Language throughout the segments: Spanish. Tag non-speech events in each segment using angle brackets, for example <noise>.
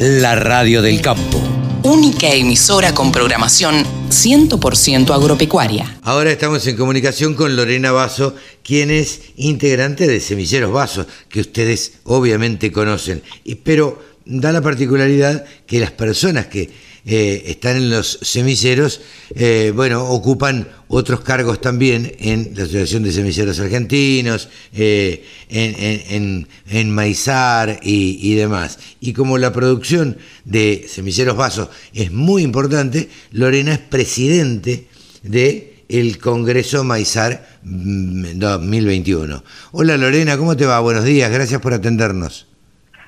la radio del campo. Única emisora con programación 100% agropecuaria. Ahora estamos en comunicación con Lorena Vaso, quien es integrante de Semilleros Vaso, que ustedes obviamente conocen. Pero da la particularidad que las personas que eh, están en los semilleros, eh, bueno, ocupan otros cargos también en la Asociación de Semilleros Argentinos, eh, en, en, Maizar y, demás. Y como la producción de Semilleros Vasos es muy importante, Lorena es presidente de el Congreso Maizar 2021. Mm, Hola Lorena, ¿cómo te va? Buenos días, gracias por atendernos.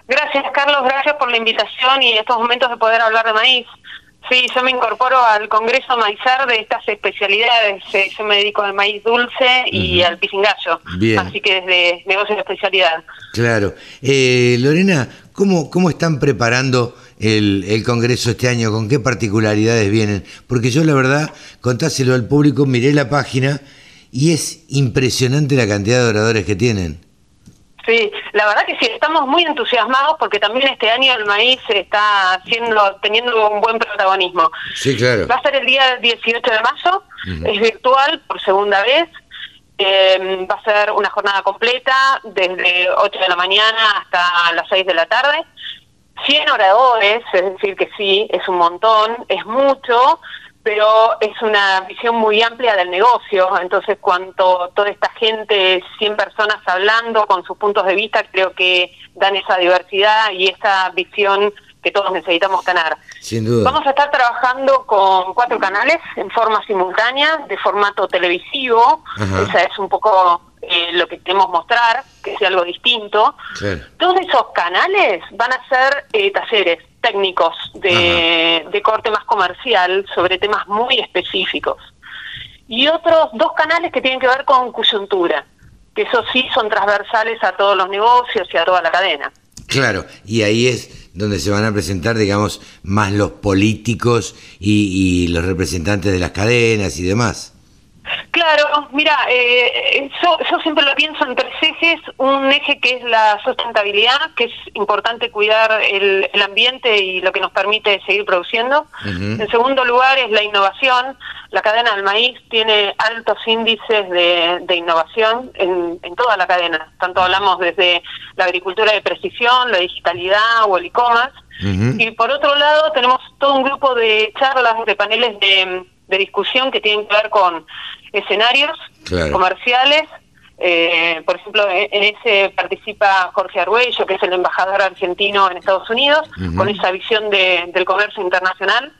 Gracias Carlos, gracias por la invitación y estos momentos de poder hablar de maíz. Sí, yo me incorporo al Congreso Maizar de estas especialidades. Eh, yo me dedico al maíz dulce y al pisingallo. Bien. Así que desde negocio de especialidad. Claro. Eh, Lorena, ¿cómo, ¿cómo están preparando el, el, Congreso este año? ¿Con qué particularidades vienen? Porque yo la verdad, contáselo al público, miré la página y es impresionante la cantidad de oradores que tienen. Sí, la verdad que sí, estamos muy entusiasmados porque también este año el maíz está haciendo, teniendo un buen protagonismo. Sí, claro. Va a ser el día 18 de mayo, es virtual por segunda vez, eh, va a ser una jornada completa desde 8 de la mañana hasta las 6 de la tarde. 100 oradores, es decir que sí, es un montón, es mucho, pero es una visión muy amplia del negocio, entonces cuanto toda esta gente, 100 personas hablando con sus puntos de vista, creo que dan esa diversidad y esa visión que todos necesitamos tener. Sin duda. Vamos a estar trabajando con cuatro canales en forma simultánea, de formato televisivo, esa es un poco eh, lo que queremos mostrar, que sea algo distinto. Todos esos canales van a ser eh, talleres técnicos de, de, corte más comercial sobre temas muy específicos. Y otros dos canales que tienen que ver con coyuntura, que esos sí son transversales a todos los negocios y a toda la cadena. Claro, y ahí es donde se van a presentar, digamos, más los políticos y, y los representantes de las cadenas y demás. Claro, mira, eh, yo, siempre lo pienso en tres ejes. Un eje que es la sustentabilidad, que es importante cuidar el, ambiente y lo que nos permite seguir produciendo. En segundo lugar es la innovación. La cadena del maíz tiene altos índices de, innovación en, toda la cadena. Tanto hablamos desde la agricultura de precisión, la digitalidad o el e-commerce. Y por otro lado tenemos todo un grupo de charlas, de paneles de de discusión que tienen que ver con escenarios comerciales. Eh, por ejemplo, en ese participa Jorge Arguello, que es el embajador argentino en Estados Unidos, con esa visión de, del comercio internacional.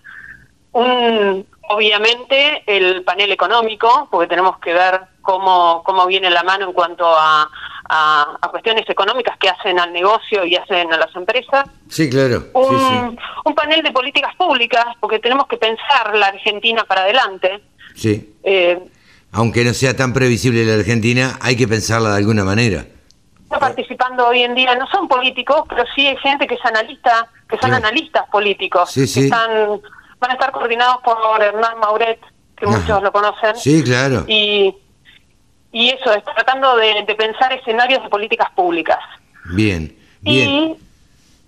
Un, obviamente el panel económico, porque tenemos que ver cómo, cómo viene la mano en cuanto a, a, cuestiones económicas que hacen al negocio y hacen a las empresas. Sí, claro. Un, un panel de políticas públicas, porque tenemos que pensar la Argentina para adelante. Sí. Eh, Aunque no sea tan previsible la Argentina, hay que pensarla de alguna manera. Está participando hoy en día, no son políticos, pero sí hay gente que es analista, que son analistas políticos, sí, sí. están, van a estar coordinados por Hernán Mauret, que muchos lo conocen. Sí, claro. Y y eso, es tratando de, pensar escenarios de políticas públicas. Bien, bien. Y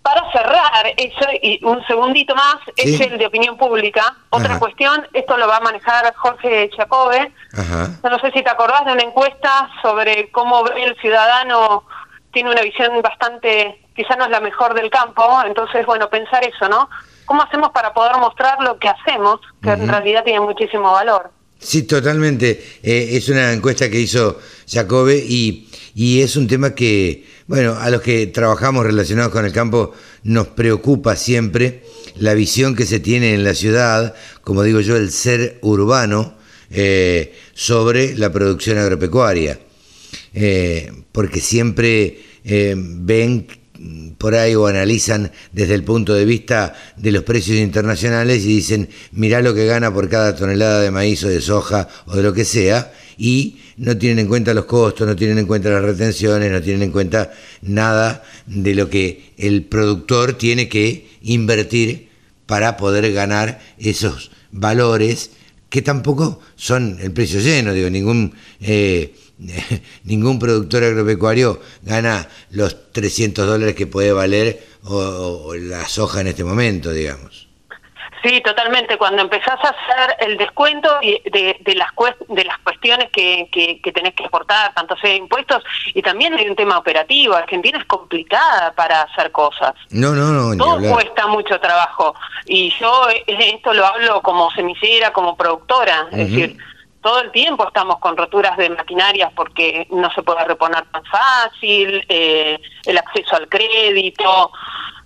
para cerrar, eso, y un segundito más, es el de opinión pública. Otra cuestión, esto lo va a manejar Jorge Chacove. No sé si te acordás de una encuesta sobre cómo el ciudadano tiene una visión bastante, quizá no es la mejor del campo, entonces, bueno, pensar eso, ¿no? ¿Cómo hacemos para poder mostrar lo que hacemos, que en realidad tiene muchísimo valor? Sí, totalmente. Eh, es una encuesta que hizo Jacobe y, y, es un tema que, bueno, a los que trabajamos relacionados con el campo nos preocupa siempre la visión que se tiene en la ciudad, como digo yo, el ser urbano eh, sobre la producción agropecuaria. Eh, porque siempre ven por ahí o analizan desde el punto de vista de los precios internacionales y dicen, mirá lo que gana por cada tonelada de maíz o de soja o de lo que sea, y no tienen en cuenta los costos, no tienen en cuenta las retenciones, no tienen en cuenta nada de lo que el productor tiene que invertir para poder ganar esos valores que tampoco son el precio lleno, digo, ningún eh, <laughs> ningún productor agropecuario gana los 300 dólares que puede valer o la soja en este momento, digamos. Sí, totalmente. Cuando empezás a hacer el descuento de, de las, de las cuestiones que, que, tenés que aportar, tanto sea impuestos, y también hay un tema operativo. Argentina es complicada para hacer cosas. No, no, no. Todo cuesta mucho trabajo. Y yo eh, esto lo hablo como semillera, como productora. Es decir, todo el tiempo estamos con roturas de maquinarias porque no se puede reponer tan fácil, eh, el acceso al crédito.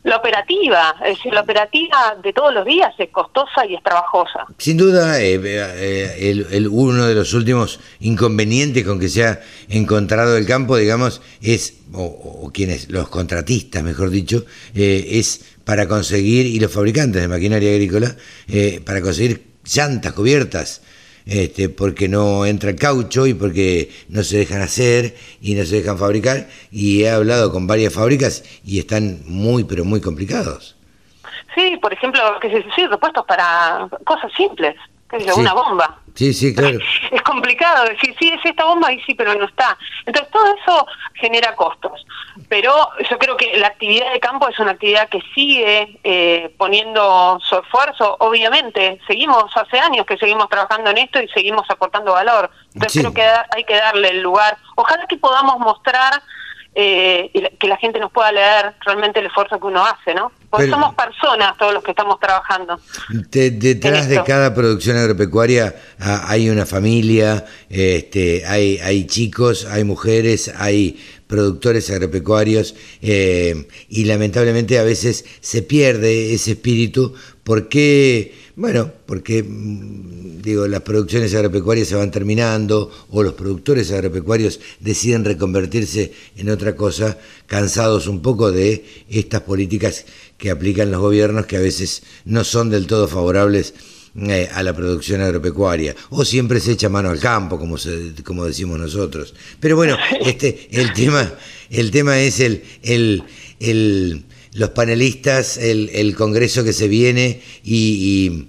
La operativa, es decir, la operativa de todos los días es costosa y es trabajosa. Sin duda, eh, eh, el, uno de los últimos inconvenientes con que se ha encontrado el campo, digamos, es, o, quienes, los contratistas, mejor dicho, eh, es para conseguir, y los fabricantes de maquinaria agrícola, para conseguir llantas cubiertas este, porque no entra el caucho y porque no se dejan hacer y no se dejan fabricar. Y he hablado con varias fábricas y están muy, pero muy complicados. Sí, por ejemplo, que se sí, repuestos para cosas simples, que una bomba. Sí, sí, claro. <laughs> Es complicado decir, sí, es esta bomba y sí, pero no está. Entonces, todo eso genera costos. Pero yo creo que la actividad de campo es una actividad que sigue eh, poniendo su esfuerzo, obviamente. Seguimos, hace años que seguimos trabajando en esto y seguimos aportando valor. Entonces, creo que hay que darle el lugar. Ojalá que podamos mostrar eh, que la gente nos pueda leer realmente el esfuerzo que uno hace, ¿no? Porque somos personas todos los que estamos trabajando. detrás de cada producción agropecuaria ah, hay una familia, este, hay, hay chicos, hay mujeres, hay productores agropecuarios eh, y lamentablemente a veces se pierde ese espíritu porque, bueno, porque mm, digo, las producciones agropecuarias se van terminando o los productores agropecuarios deciden reconvertirse en otra cosa, cansados un poco de estas políticas que aplican los gobiernos que a veces no son del todo favorables eh, a la producción agropecuaria. O siempre se echa mano al campo como como decimos nosotros. Pero bueno <laughs> este el tema el tema es el el, el los panelistas el, el, congreso que se viene y,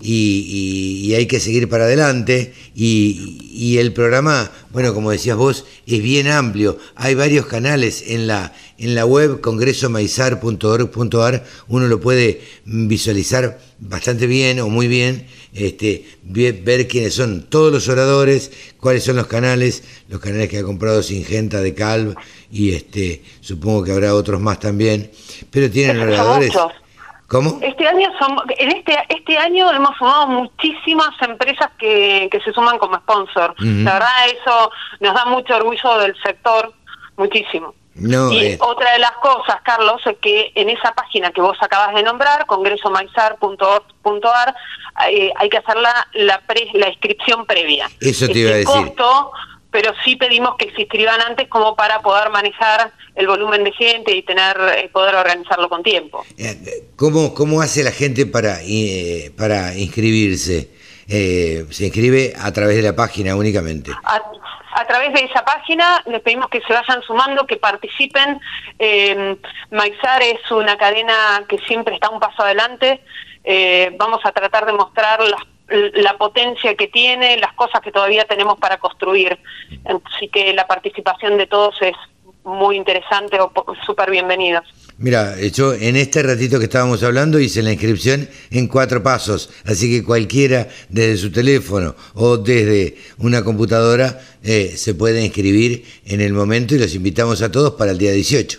y, hay que seguir para adelante y, y, el programa, bueno, como decías vos, es bien amplio. Hay varios canales en la, en la web congresomaizar.org.ar, uno lo puede visualizar bastante bien o muy bien, este, ver quiénes son todos los oradores, cuáles son los canales, los canales que ha comprado Singenta de Calv y este, supongo que habrá otros más también, pero tienen oradores. ¿Cómo? Este año en este este año hemos sumado muchísimas empresas que, que se suman como sponsor. La verdad eso nos da mucho orgullo del sector, muchísimo. y eh. otra de las cosas, Carlos, es que en esa página que vos acabas de nombrar, congresomaizar.org.ar, eh, hay que hacer la, la, la inscripción previa. Eso te iba a decir pero sí pedimos que se inscriban antes como para poder manejar el volumen de gente y tener eh, poder organizarlo con tiempo. Eh, ¿Cómo, cómo hace la gente para, eh, para inscribirse? ¿Se inscribe a través de la página únicamente? A, través de esa página les pedimos que se vayan sumando, que participen. Eh, Maizar es una cadena que siempre está un paso adelante. vamos a tratar de mostrar las la potencia que tiene, las cosas que todavía tenemos para construir. Así que la participación de todos es muy interesante o súper bienvenida. Mira, yo en este ratito que estábamos hablando hice la inscripción en cuatro pasos, así que cualquiera desde su teléfono o desde una computadora eh, se puede inscribir en el momento y los invitamos a todos para el día 18.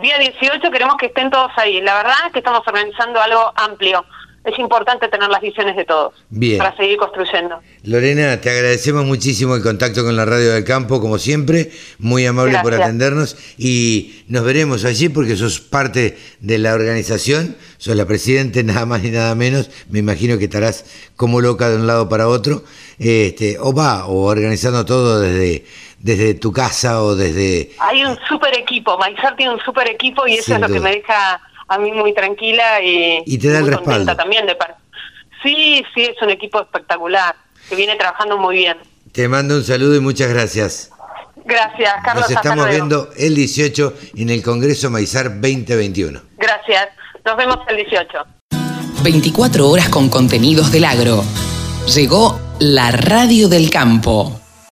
Día 18 queremos que estén todos ahí. La verdad es que estamos organizando algo amplio es importante tener las visiones de todos Bien. para seguir construyendo. Lorena, te agradecemos muchísimo el contacto con la Radio del Campo, como siempre, muy amable por atendernos. Y nos veremos allí porque sos parte de la organización, sos la presidente, <laughs> nada más ni nada menos, me imagino que estarás como loca de un lado para otro, este, o va, o organizando todo desde desde tu casa o desde... Hay un super equipo, Maizar tiene un super equipo y eso es lo que me deja a mí muy tranquila y, y te da el respaldo. también de Sí, sí, es un equipo espectacular, que viene trabajando muy bien. Te mando un saludo y muchas gracias. Gracias, Carlos. Nos estamos viendo el 18 en el Congreso Maizar 2021. Gracias. Nos vemos el 18. 24 horas con contenidos del agro. Llegó la radio del campo.